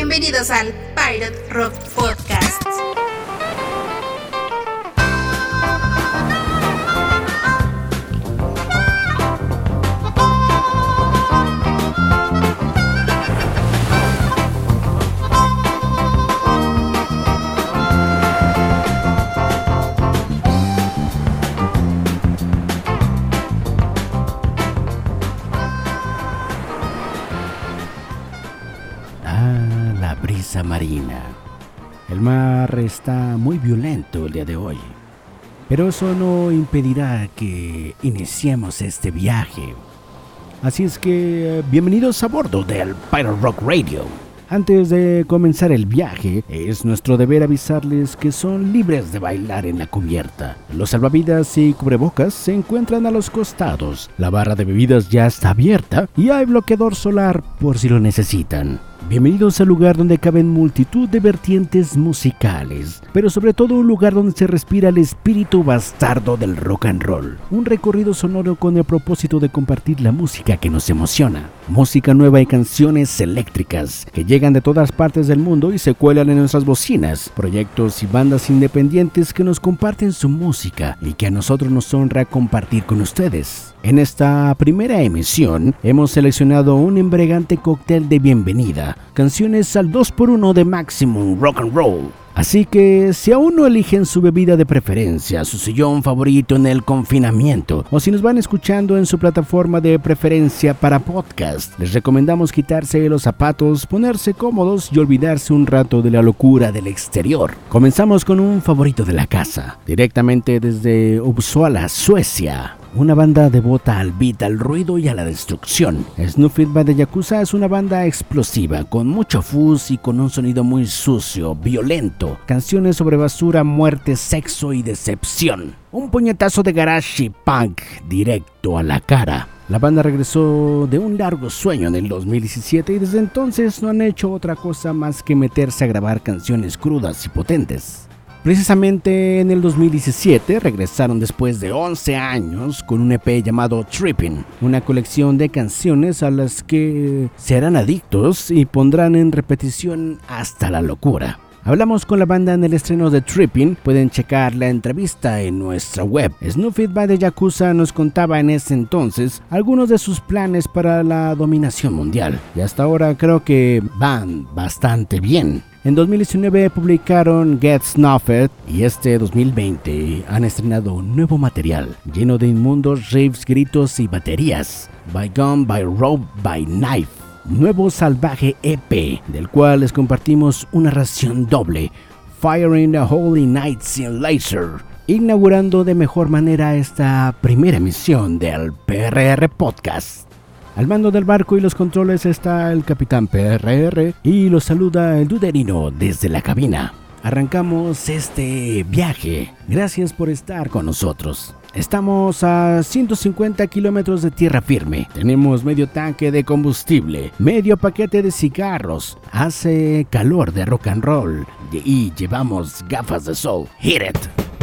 Bienvenidos al Pirate Rock Podcast. El mar está muy violento el día de hoy. Pero eso no impedirá que iniciemos este viaje. Así es que bienvenidos a bordo del Pirate Rock Radio. Antes de comenzar el viaje, es nuestro deber avisarles que son libres de bailar en la cubierta. Los salvavidas y cubrebocas se encuentran a los costados. La barra de bebidas ya está abierta y hay bloqueador solar por si lo necesitan. Bienvenidos al lugar donde caben multitud de vertientes musicales, pero sobre todo un lugar donde se respira el espíritu bastardo del rock and roll. Un recorrido sonoro con el propósito de compartir la música que nos emociona. Música nueva y canciones eléctricas que llegan de todas partes del mundo y se cuelan en nuestras bocinas. Proyectos y bandas independientes que nos comparten su música y que a nosotros nos honra compartir con ustedes. En esta primera emisión hemos seleccionado un embregante cóctel de bienvenida, canciones al 2x1 de Maximum Rock and Roll. Así que si aún no eligen su bebida de preferencia, su sillón favorito en el confinamiento, o si nos van escuchando en su plataforma de preferencia para podcast, les recomendamos quitarse los zapatos, ponerse cómodos y olvidarse un rato de la locura del exterior. Comenzamos con un favorito de la casa, directamente desde Uppsala, Suecia. Una banda devota al beat, al ruido y a la destrucción. Snuffit the Yakuza es una banda explosiva, con mucho fuzz y con un sonido muy sucio, violento. Canciones sobre basura, muerte, sexo y decepción. Un puñetazo de garage punk directo a la cara. La banda regresó de un largo sueño en el 2017 y desde entonces no han hecho otra cosa más que meterse a grabar canciones crudas y potentes. Precisamente en el 2017 regresaron después de 11 años con un EP llamado Tripping, una colección de canciones a las que serán adictos y pondrán en repetición hasta la locura. Hablamos con la banda en el estreno de Tripping, pueden checar la entrevista en nuestra web. Snuffit by the Yakuza nos contaba en ese entonces algunos de sus planes para la dominación mundial y hasta ahora creo que van bastante bien. En 2019 publicaron Get Snuffed y este 2020 han estrenado nuevo material lleno de inmundos riffs, gritos y baterías. By Gun, by Rope, by Knife. Nuevo salvaje EP, del cual les compartimos una ración doble. Firing the Holy Nights in Laser. Inaugurando de mejor manera esta primera emisión del PRR Podcast. Al mando del barco y los controles está el capitán PRR y los saluda el duderino desde la cabina. Arrancamos este viaje. Gracias por estar con nosotros. Estamos a 150 kilómetros de tierra firme. Tenemos medio tanque de combustible, medio paquete de cigarros. Hace calor de rock and roll y llevamos gafas de sol. Hit it.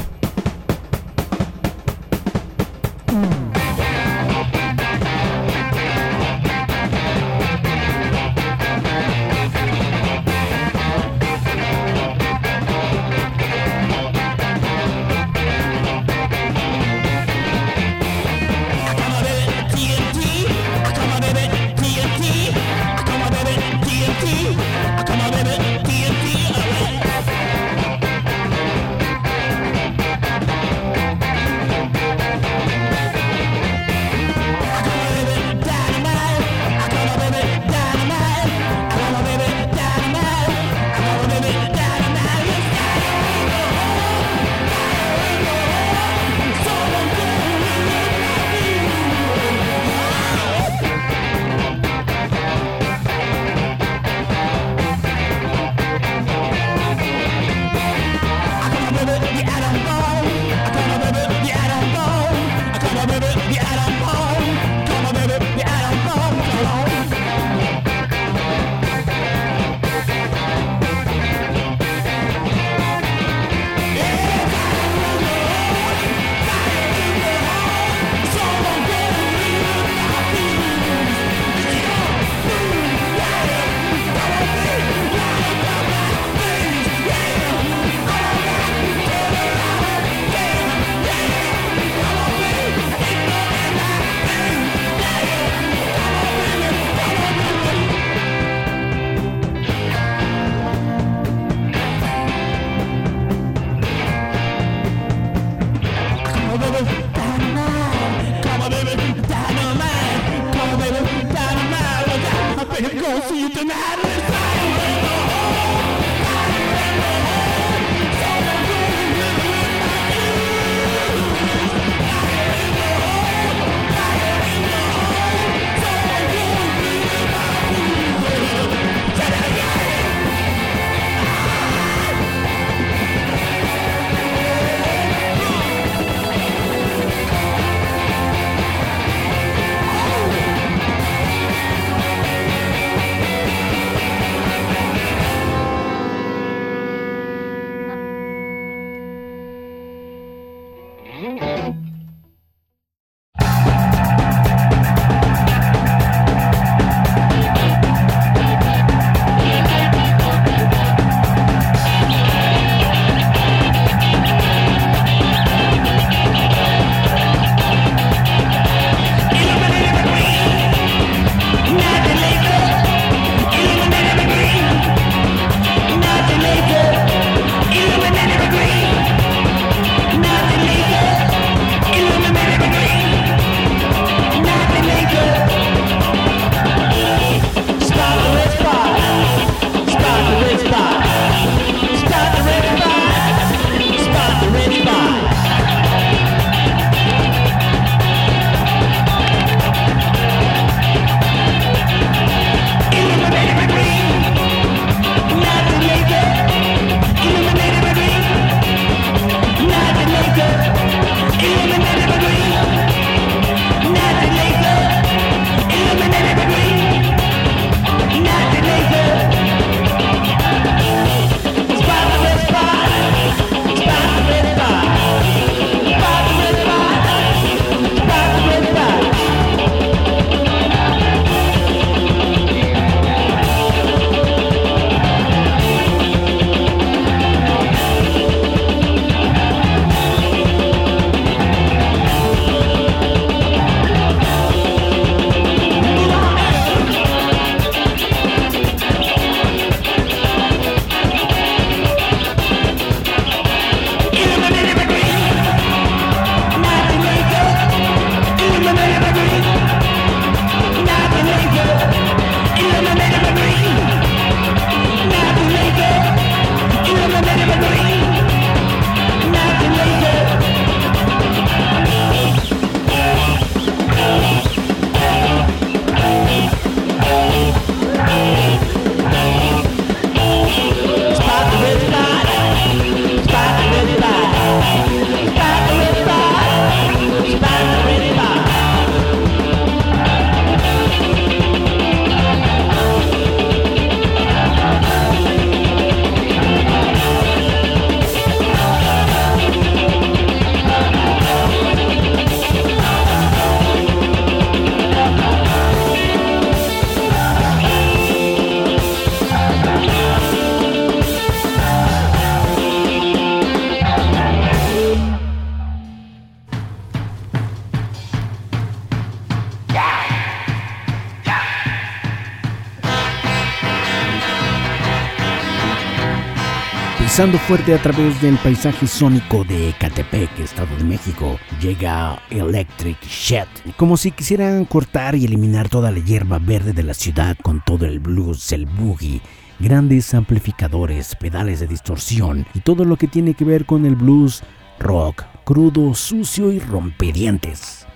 Pisando fuerte a través del paisaje sónico de Ecatepec, Estado de México, llega Electric Shed, como si quisieran cortar y eliminar toda la hierba verde de la ciudad con todo el blues, el boogie, grandes amplificadores, pedales de distorsión y todo lo que tiene que ver con el blues rock, crudo, sucio y rompedientes.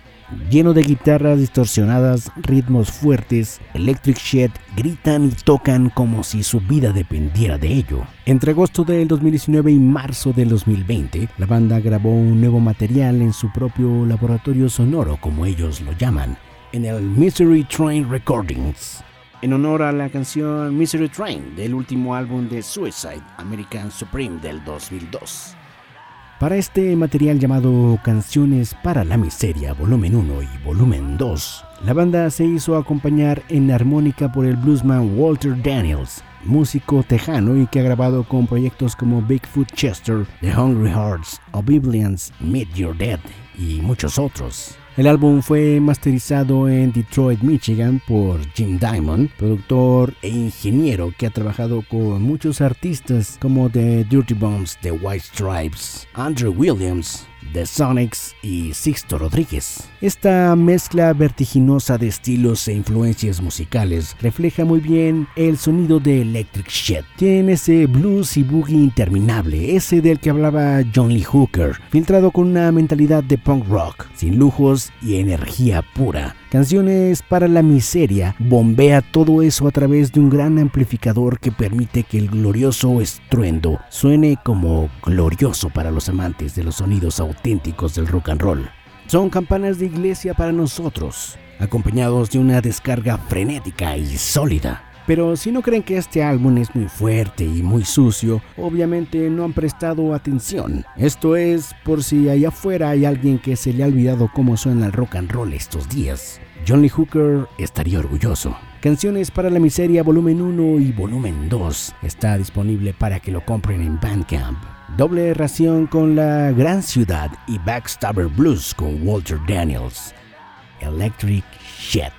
Lleno de guitarras distorsionadas, ritmos fuertes, Electric Shed gritan y tocan como si su vida dependiera de ello. Entre agosto del 2019 y marzo del 2020, la banda grabó un nuevo material en su propio laboratorio sonoro, como ellos lo llaman, en el Misery Train Recordings. En honor a la canción Misery Train del último álbum de Suicide American Supreme del 2002. Para este material llamado Canciones para la Miseria, volumen 1 y volumen 2, la banda se hizo acompañar en armónica por el bluesman Walter Daniels, músico tejano y que ha grabado con proyectos como Bigfoot Chester, The Hungry Hearts, Oblivions, Meet Your Dead y muchos otros. El álbum fue masterizado en Detroit, Michigan por Jim Diamond, productor e ingeniero que ha trabajado con muchos artistas como The Dirty Bombs, The White Stripes, Andrew Williams, The Sonics y Sixto Rodríguez. Esta mezcla vertiginosa de estilos e influencias musicales refleja muy bien el sonido de Electric Shed. Tiene ese blues y boogie interminable, ese del que hablaba John Lee Hooker, filtrado con una mentalidad de punk rock, sin lujos y energía pura. Canciones para la miseria bombea todo eso a través de un gran amplificador que permite que el glorioso estruendo suene como glorioso para los amantes de los sonidos auténticos del rock and roll. Son campanas de iglesia para nosotros, acompañados de una descarga frenética y sólida. Pero si no creen que este álbum es muy fuerte y muy sucio, obviamente no han prestado atención. Esto es por si allá afuera hay alguien que se le ha olvidado cómo suena el rock and roll estos días. John Lee Hooker estaría orgulloso. Canciones para la Miseria volumen 1 y volumen 2 está disponible para que lo compren en Bandcamp. Doble ración con La Gran Ciudad y Backstabber Blues con Walter Daniels. Electric Shed.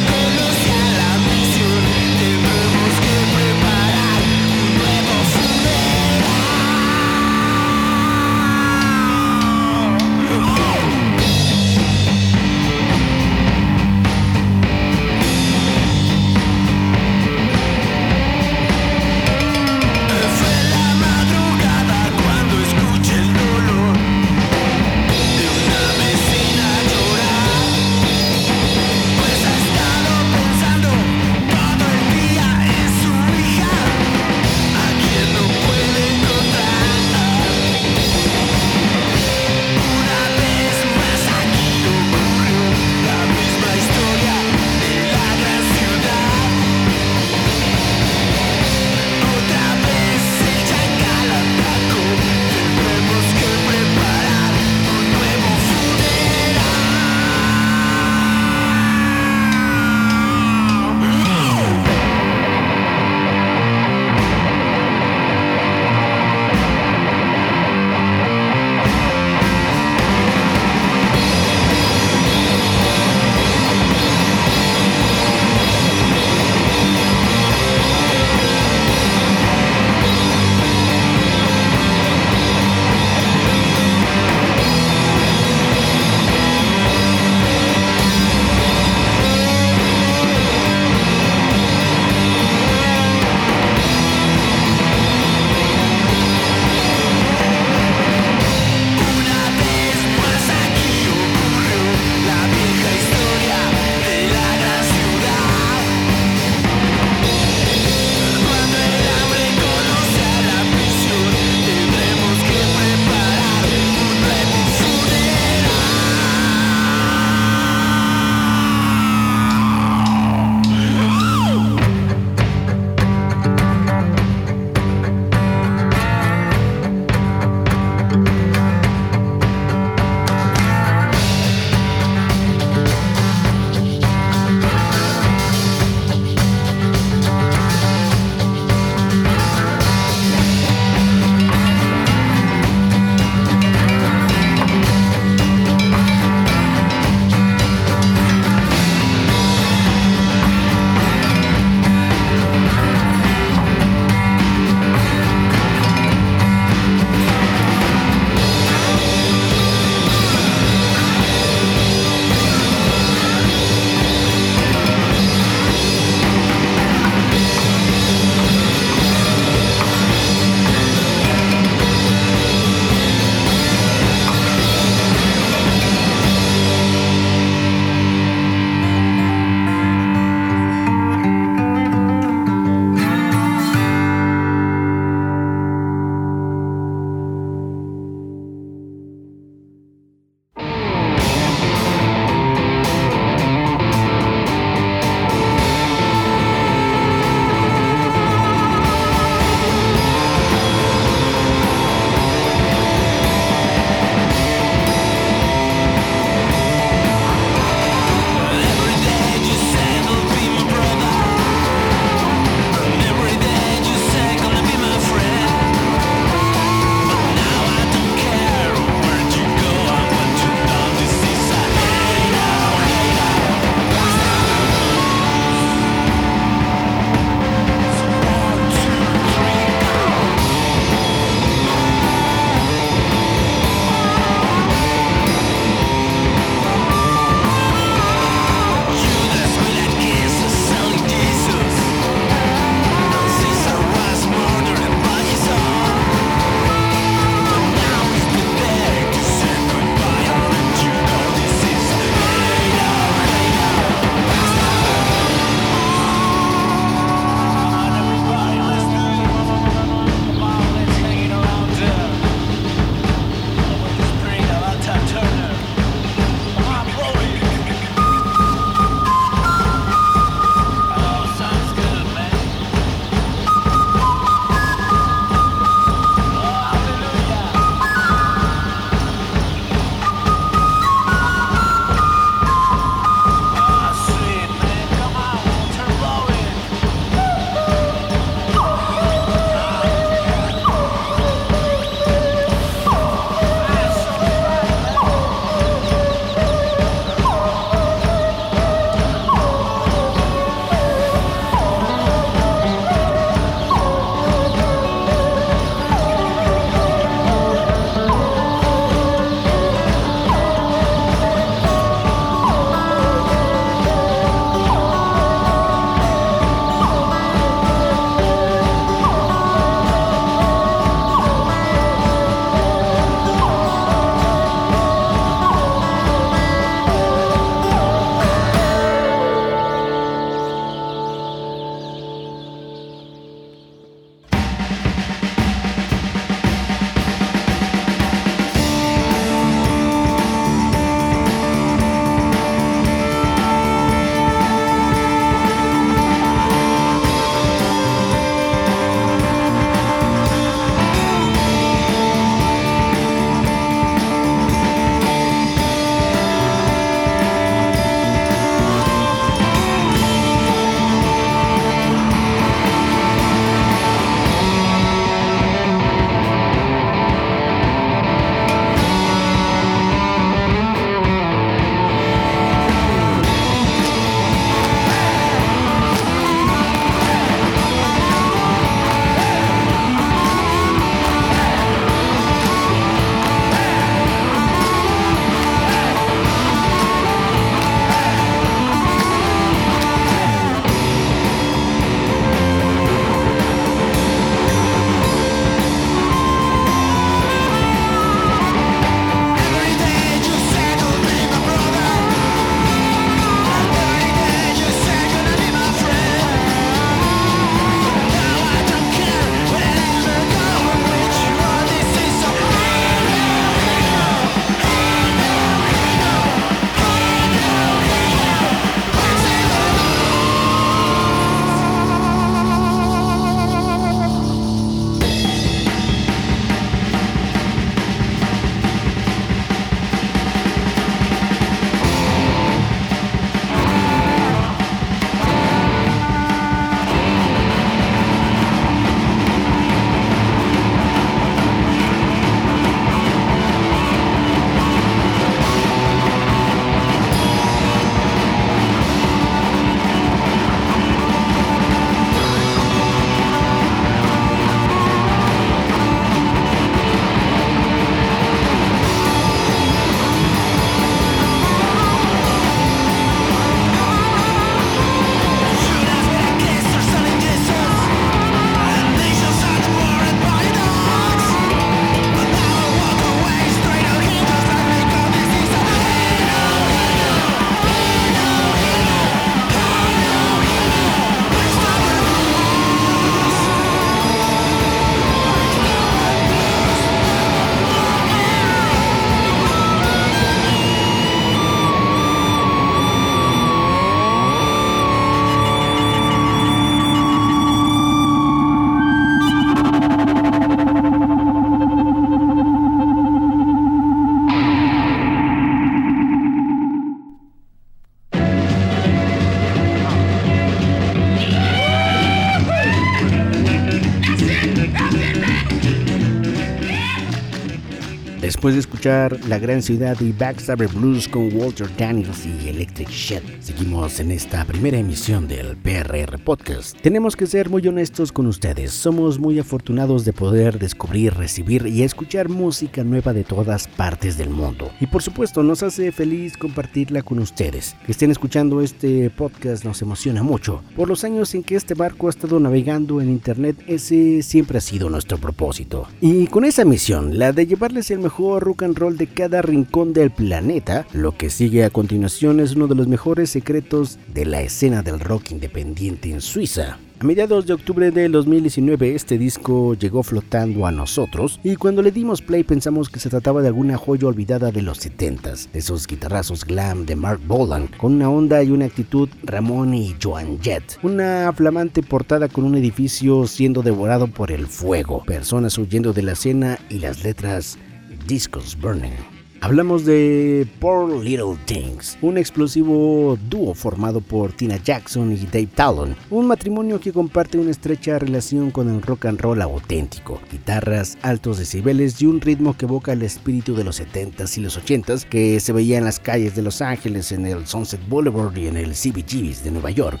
La Gran Ciudad y Backstabber Blues con Walter Daniels y Electric Shed. Seguimos en esta primera emisión del PRR Podcast. Tenemos que ser muy honestos con ustedes. Somos muy afortunados de poder descubrir, recibir y escuchar música nueva de todas partes del mundo. Y por supuesto, nos hace feliz compartirla con ustedes. Que estén escuchando este podcast nos emociona mucho. Por los años en que este barco ha estado navegando en internet, ese siempre ha sido nuestro propósito. Y con esa misión, la de llevarles el mejor rock and roll de cada rincón del planeta, lo que sigue a continuación es uno de los mejores secretos de la escena del rock independiente en Suiza. A mediados de octubre del 2019 este disco llegó flotando a nosotros y cuando le dimos play pensamos que se trataba de alguna joya olvidada de los 70s, de esos guitarrazos glam de Mark Bolan, con una onda y una actitud Ramón y Joan Jett, una flamante portada con un edificio siendo devorado por el fuego, personas huyendo de la escena y las letras Discos Burning. Hablamos de Poor Little Things, un explosivo dúo formado por Tina Jackson y Dave Talon, un matrimonio que comparte una estrecha relación con el rock and roll auténtico, guitarras, altos decibeles y un ritmo que evoca el espíritu de los 70s y los 80s que se veía en las calles de Los Ángeles, en el Sunset Boulevard y en el CBGB's de Nueva York.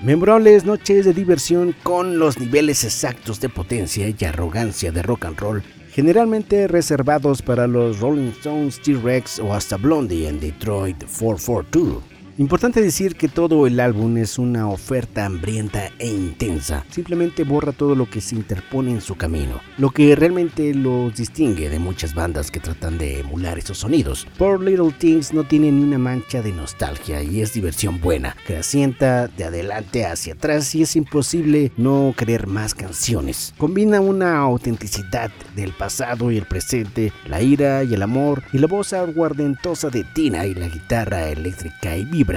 Memorables noches de diversión con los niveles exactos de potencia y arrogancia de rock and roll generalmente reservados para los Rolling Stones, T-Rex o hasta Blondie en Detroit 442. Importante decir que todo el álbum es una oferta hambrienta e intensa. Simplemente borra todo lo que se interpone en su camino, lo que realmente los distingue de muchas bandas que tratan de emular esos sonidos. Poor Little Things no tiene ni una mancha de nostalgia y es diversión buena, que asienta de adelante hacia atrás y es imposible no querer más canciones. Combina una autenticidad del pasado y el presente, la ira y el amor y la voz aguardentosa de Tina y la guitarra eléctrica y viva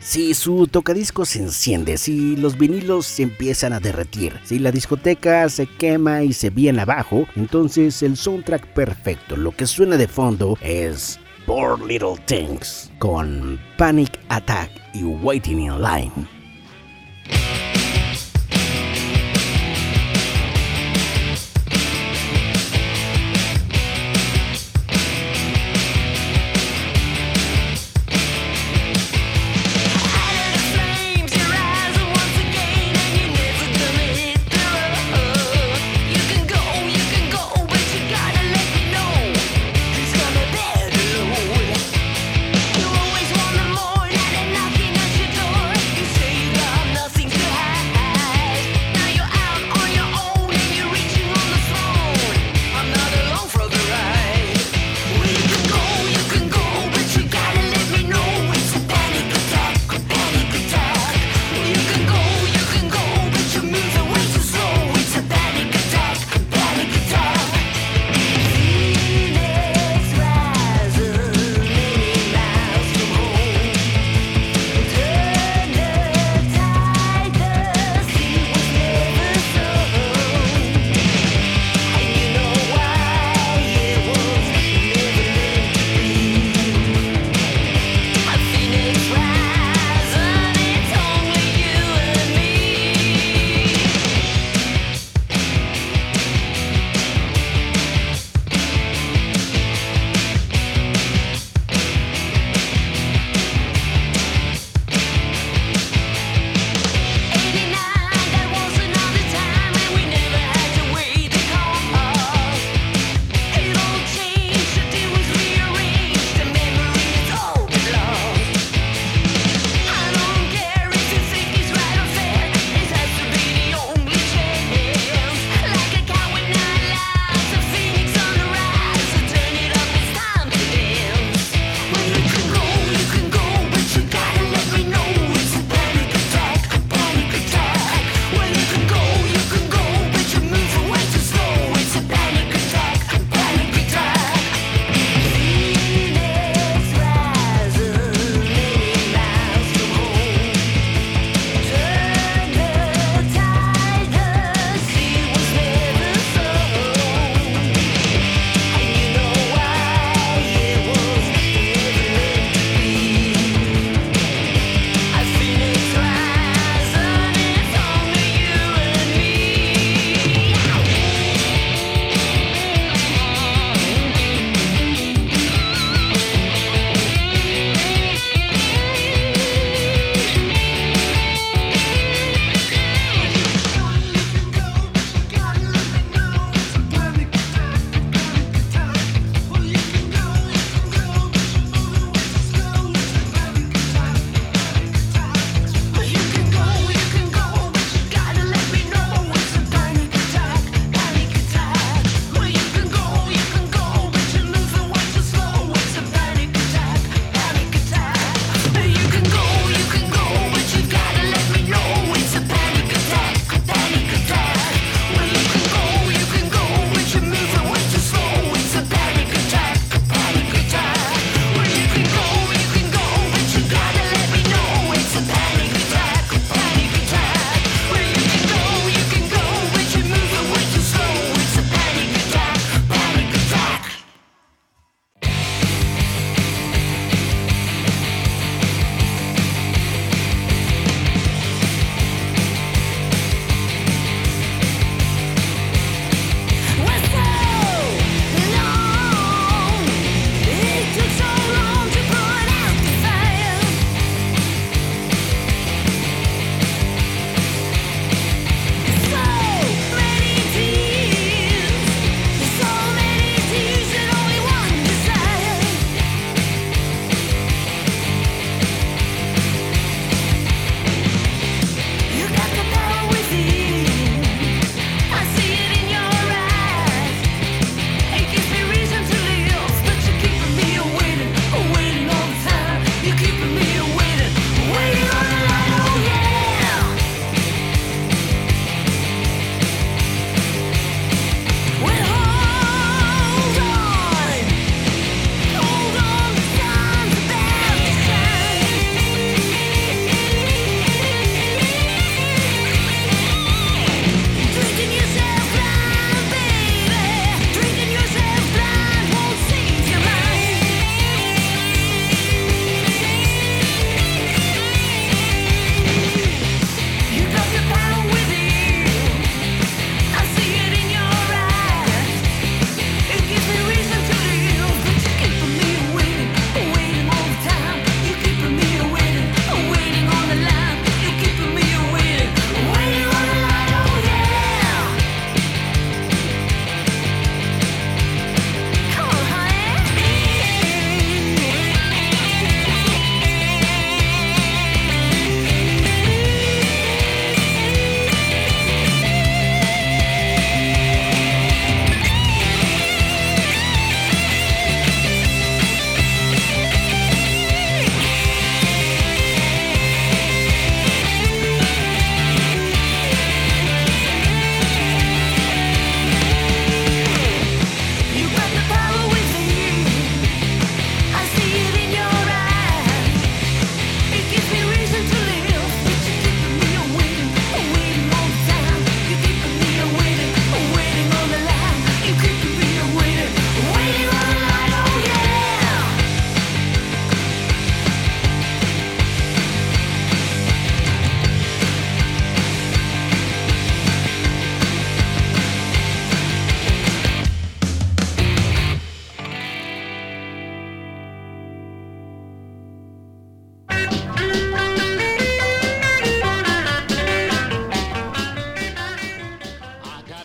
Si su tocadisco se enciende, si los vinilos se empiezan a derretir, si la discoteca se quema y se viene abajo, entonces el soundtrack perfecto, lo que suena de fondo es Poor Little Things con Panic Attack y Waiting in Line.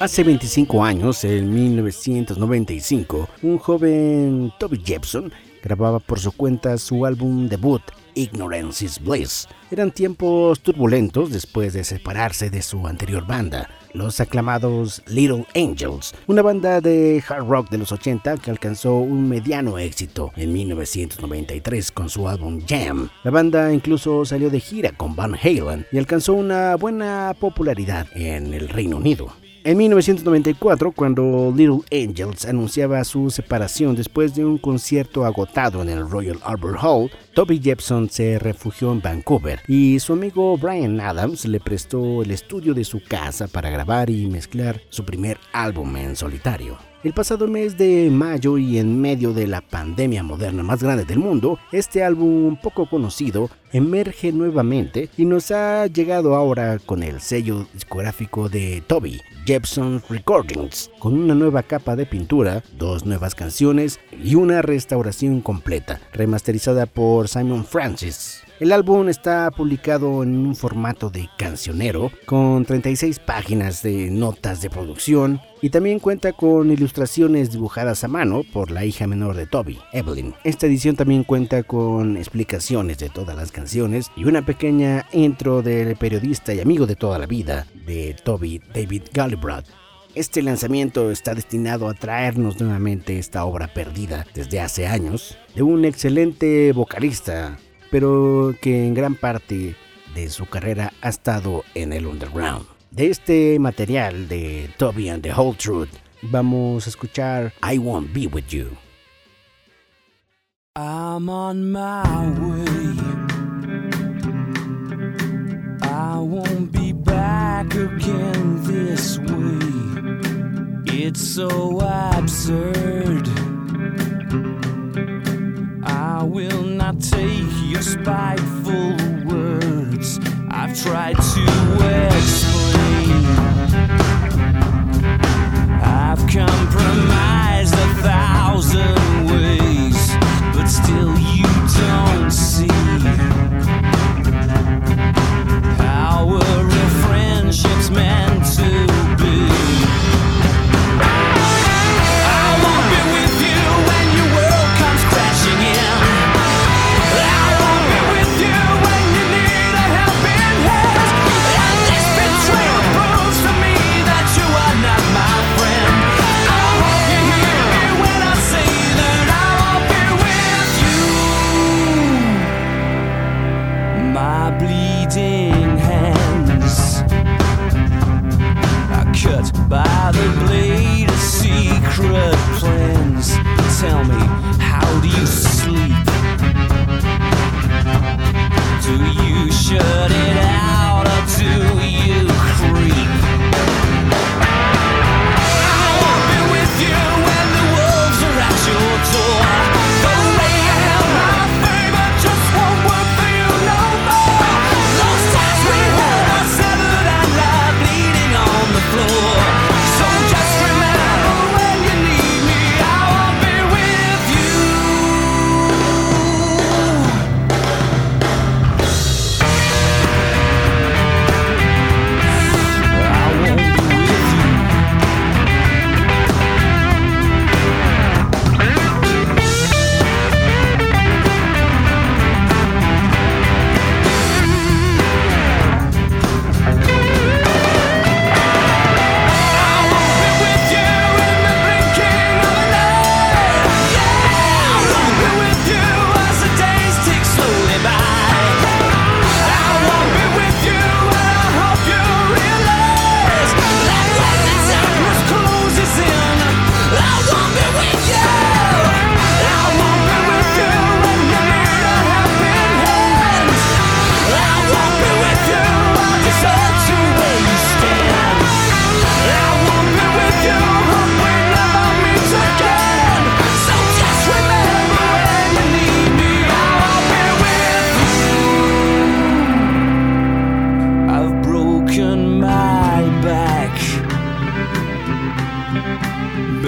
Hace 25 años, en 1995, un joven Toby Jepson grababa por su cuenta su álbum debut, Ignorance is Bliss. Eran tiempos turbulentos después de separarse de su anterior banda, los aclamados Little Angels, una banda de hard rock de los 80 que alcanzó un mediano éxito en 1993 con su álbum Jam. La banda incluso salió de gira con Van Halen y alcanzó una buena popularidad en el Reino Unido. En 1994, cuando Little Angels anunciaba su separación después de un concierto agotado en el Royal Albert Hall, Toby Jepson se refugió en Vancouver y su amigo Brian Adams le prestó el estudio de su casa para grabar y mezclar su primer álbum en solitario. El pasado mes de mayo y en medio de la pandemia moderna más grande del mundo, este álbum poco conocido emerge nuevamente y nos ha llegado ahora con el sello discográfico de Toby, Jepson Recordings, con una nueva capa de pintura, dos nuevas canciones y una restauración completa, remasterizada por Simon Francis. El álbum está publicado en un formato de cancionero con 36 páginas de notas de producción y también cuenta con ilustraciones dibujadas a mano por la hija menor de Toby, Evelyn. Esta edición también cuenta con explicaciones de todas las canciones y una pequeña intro del periodista y amigo de toda la vida de Toby, David Gallibrod. Este lanzamiento está destinado a traernos nuevamente esta obra perdida desde hace años de un excelente vocalista pero que en gran parte de su carrera ha estado en el underground. De este material de Toby and the Whole Truth, vamos a escuchar I Won't Be With You. I'm on my way. I won't be back again this way. It's so absurd. I will not take your spiteful words. I've tried to explain. I've compromised a thousand ways, but still you don't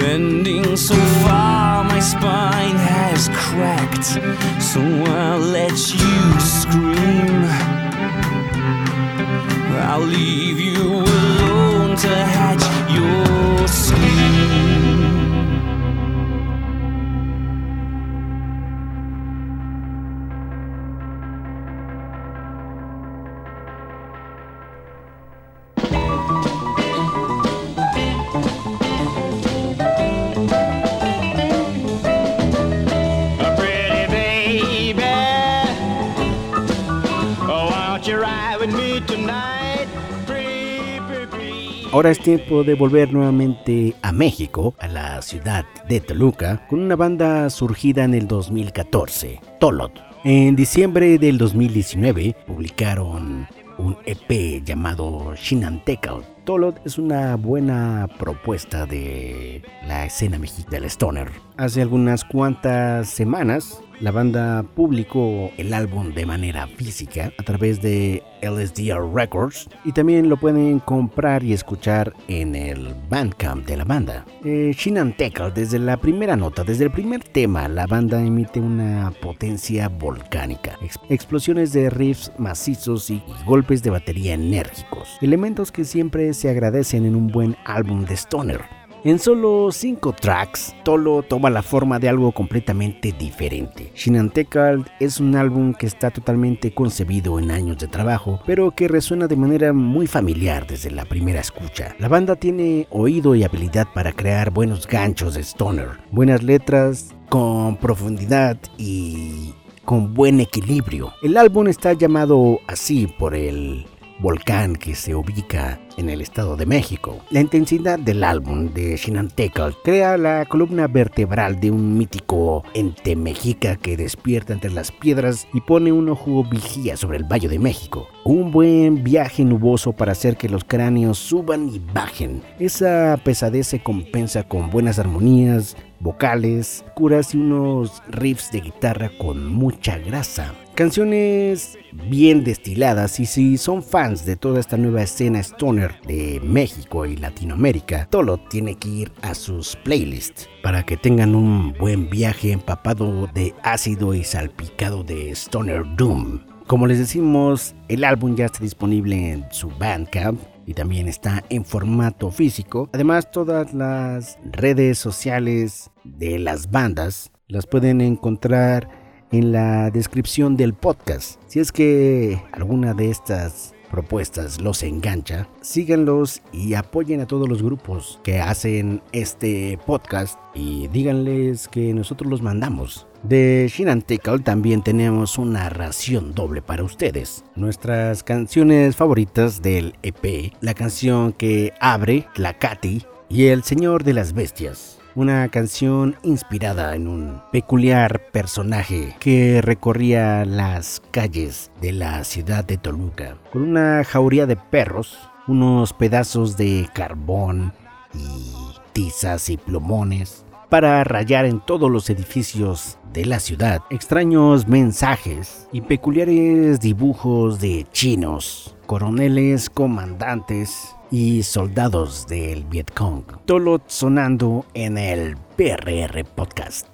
bending so far my spine has cracked. So I'll let you scream. I'll leave you alone to hatch Ahora es tiempo de volver nuevamente a México, a la ciudad de Toluca, con una banda surgida en el 2014, Tolot. En diciembre del 2019 publicaron un EP llamado Shinantecal. Tolot es una buena propuesta de la escena mexicana del stoner. Hace algunas cuantas semanas la banda publicó el álbum de manera física a través de LSDR Records y también lo pueden comprar y escuchar en el Bandcamp de la banda. Eh, Shinan desde la primera nota, desde el primer tema, la banda emite una potencia volcánica, ex- explosiones de riffs macizos y golpes de batería enérgicos, elementos que siempre se agradecen en un buen álbum de Stoner. En solo 5 tracks, Tolo toma la forma de algo completamente diferente. Shinantekal es un álbum que está totalmente concebido en años de trabajo, pero que resuena de manera muy familiar desde la primera escucha. La banda tiene oído y habilidad para crear buenos ganchos de stoner, buenas letras con profundidad y con buen equilibrio. El álbum está llamado así por el volcán que se ubica en el Estado de México. La intensidad del álbum de Shinantekal crea la columna vertebral de un mítico ente mexica que despierta entre las piedras y pone un ojo vigía sobre el Valle de México. Un buen viaje nuboso para hacer que los cráneos suban y bajen. Esa pesadez se compensa con buenas armonías, vocales, curas y unos riffs de guitarra con mucha grasa. Canciones bien destiladas y si son fans de toda esta nueva escena stoner de México y Latinoamérica, Tolo tiene que ir a sus playlists para que tengan un buen viaje empapado de ácido y salpicado de stoner doom. Como les decimos, el álbum ya está disponible en su Bandcamp y también está en formato físico. Además, todas las redes sociales de las bandas las pueden encontrar en la descripción del podcast. Si es que alguna de estas propuestas los engancha, síganlos y apoyen a todos los grupos que hacen este podcast y díganles que nosotros los mandamos. De Shinantekal también tenemos una ración doble para ustedes. Nuestras canciones favoritas del EP, la canción que abre, Tlacati y El Señor de las Bestias. Una canción inspirada en un peculiar personaje que recorría las calles de la ciudad de Toluca. Con una jauría de perros, unos pedazos de carbón y tizas y plumones para rayar en todos los edificios de la ciudad. Extraños mensajes y peculiares dibujos de chinos, coroneles, comandantes y soldados del Vietcong. Todo sonando en el PRR Podcast.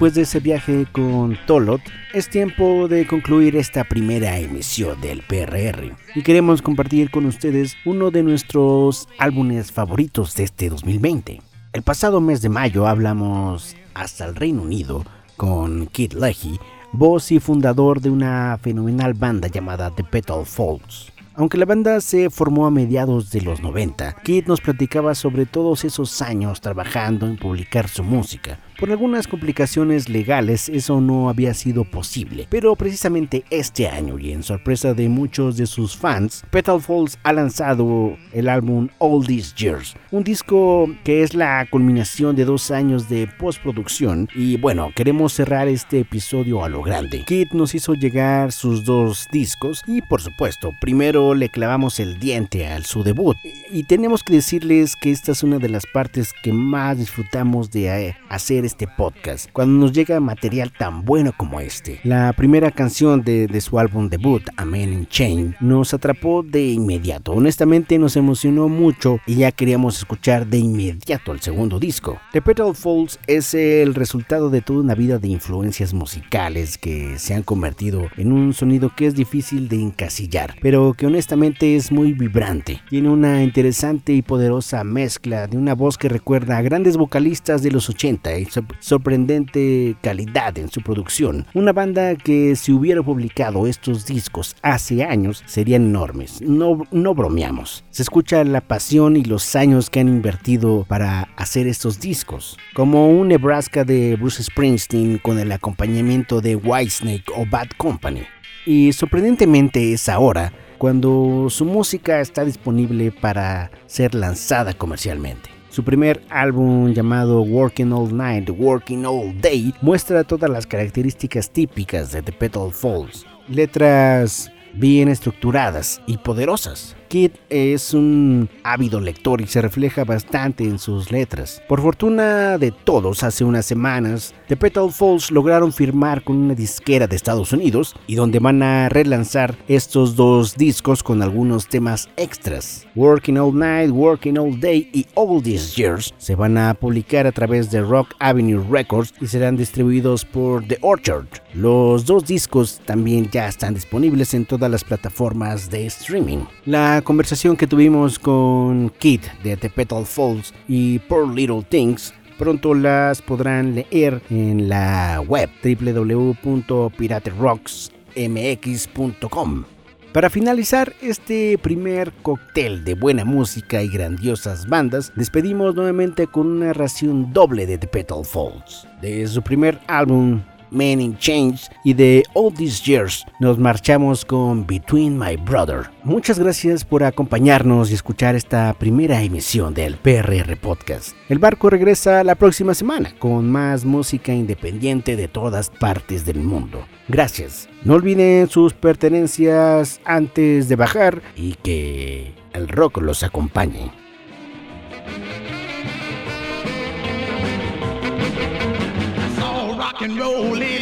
Después de ese viaje con Tolot, es tiempo de concluir esta primera emisión del PRR y queremos compartir con ustedes uno de nuestros álbumes favoritos de este 2020. El pasado mes de mayo hablamos hasta el Reino Unido con Kid Leahy, voz y fundador de una fenomenal banda llamada The Petal Falls. Aunque la banda se formó a mediados de los 90, Kid nos platicaba sobre todos esos años trabajando en publicar su música, por algunas complicaciones legales eso no había sido posible, pero precisamente este año y en sorpresa de muchos de sus fans, Petal Falls ha lanzado el álbum All These Years, un disco que es la culminación de dos años de postproducción. Y bueno, queremos cerrar este episodio a lo grande. Kid nos hizo llegar sus dos discos y por supuesto, primero le clavamos el diente al su debut. Y tenemos que decirles que esta es una de las partes que más disfrutamos de eh, hacer este podcast, cuando nos llega material tan bueno como este. La primera canción de, de su álbum debut, A Man in Chain, nos atrapó de inmediato. Honestamente nos emocionó mucho y ya queríamos escuchar de inmediato el segundo disco. The Petal Falls es el resultado de toda una vida de influencias musicales que se han convertido en un sonido que es difícil de encasillar, pero que honestamente es muy vibrante. Tiene una interesante y poderosa mezcla de una voz que recuerda a grandes vocalistas de los 80 y sorprendente calidad en su producción. Una banda que si hubiera publicado estos discos hace años serían enormes. No, no bromeamos. Se escucha la pasión y los años que han invertido para hacer estos discos. Como un Nebraska de Bruce Springsteen con el acompañamiento de Whitesnake o Bad Company. Y sorprendentemente es ahora cuando su música está disponible para ser lanzada comercialmente. Su primer álbum llamado Working All Night, Working All Day muestra todas las características típicas de The Petal Falls. Letras bien estructuradas y poderosas. Kid es un ávido lector y se refleja bastante en sus letras. Por fortuna de todos, hace unas semanas, The Petal Falls lograron firmar con una disquera de Estados Unidos y donde van a relanzar estos dos discos con algunos temas extras. Working All Night, Working All Day y All These Years se van a publicar a través de Rock Avenue Records y serán distribuidos por The Orchard. Los dos discos también ya están disponibles en todas las plataformas de streaming. La conversación que tuvimos con Kid de The Petal Falls y Poor Little Things pronto las podrán leer en la web www.piraterocksmx.com. Para finalizar este primer cóctel de buena música y grandiosas bandas, despedimos nuevamente con una narración doble de The Petal Falls. De su primer álbum Men in Change y de All These Years nos marchamos con Between My Brother. Muchas gracias por acompañarnos y escuchar esta primera emisión del PRR Podcast. El barco regresa la próxima semana con más música independiente de todas partes del mundo. Gracias. No olviden sus pertenencias antes de bajar y que el rock los acompañe. Rock and roll lady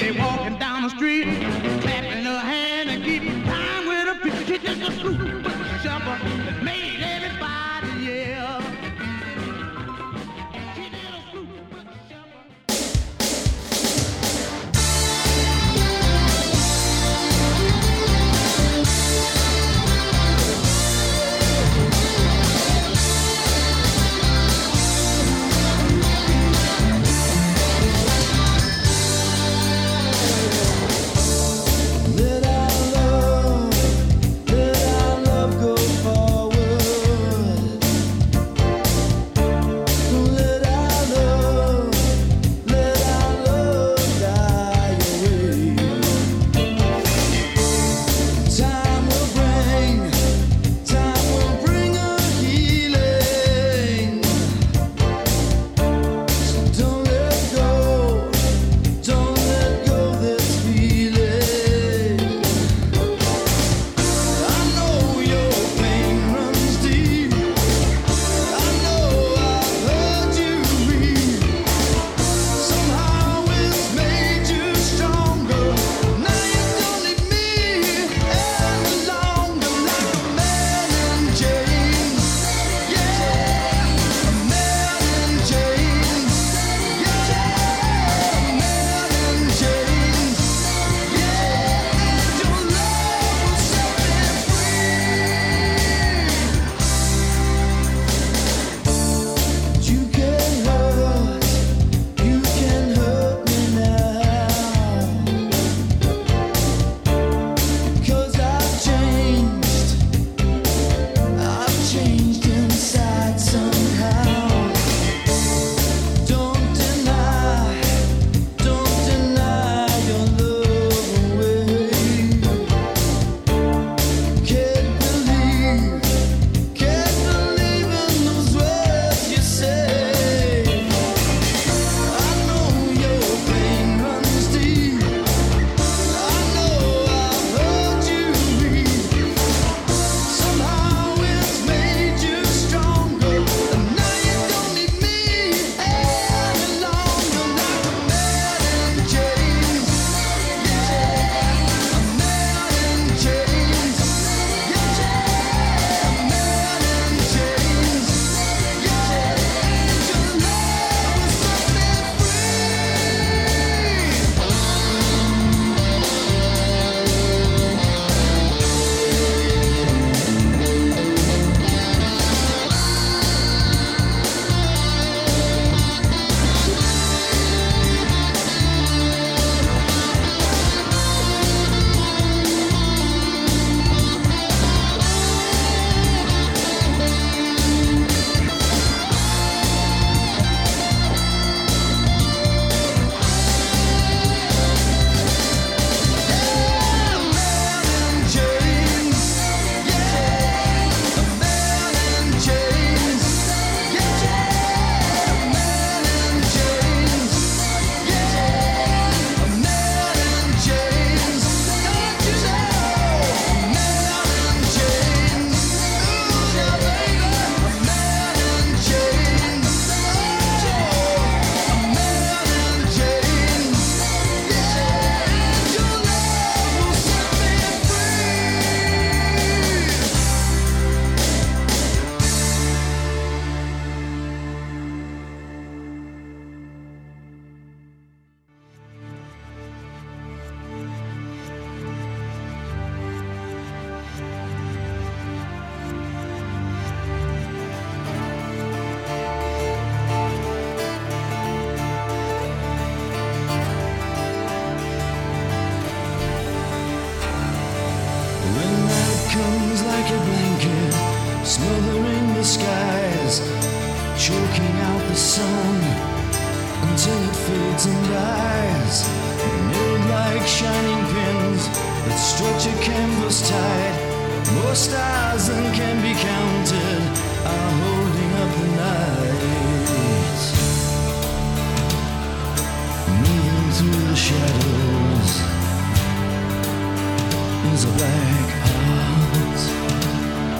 sun until it fades and dies. Nailed like shining pins that stretch a canvas tight. More stars than can be counted are holding up the night. Moving through the shadows is a black heart.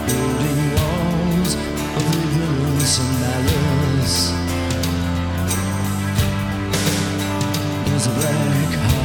Building walls of ignorance and malice is black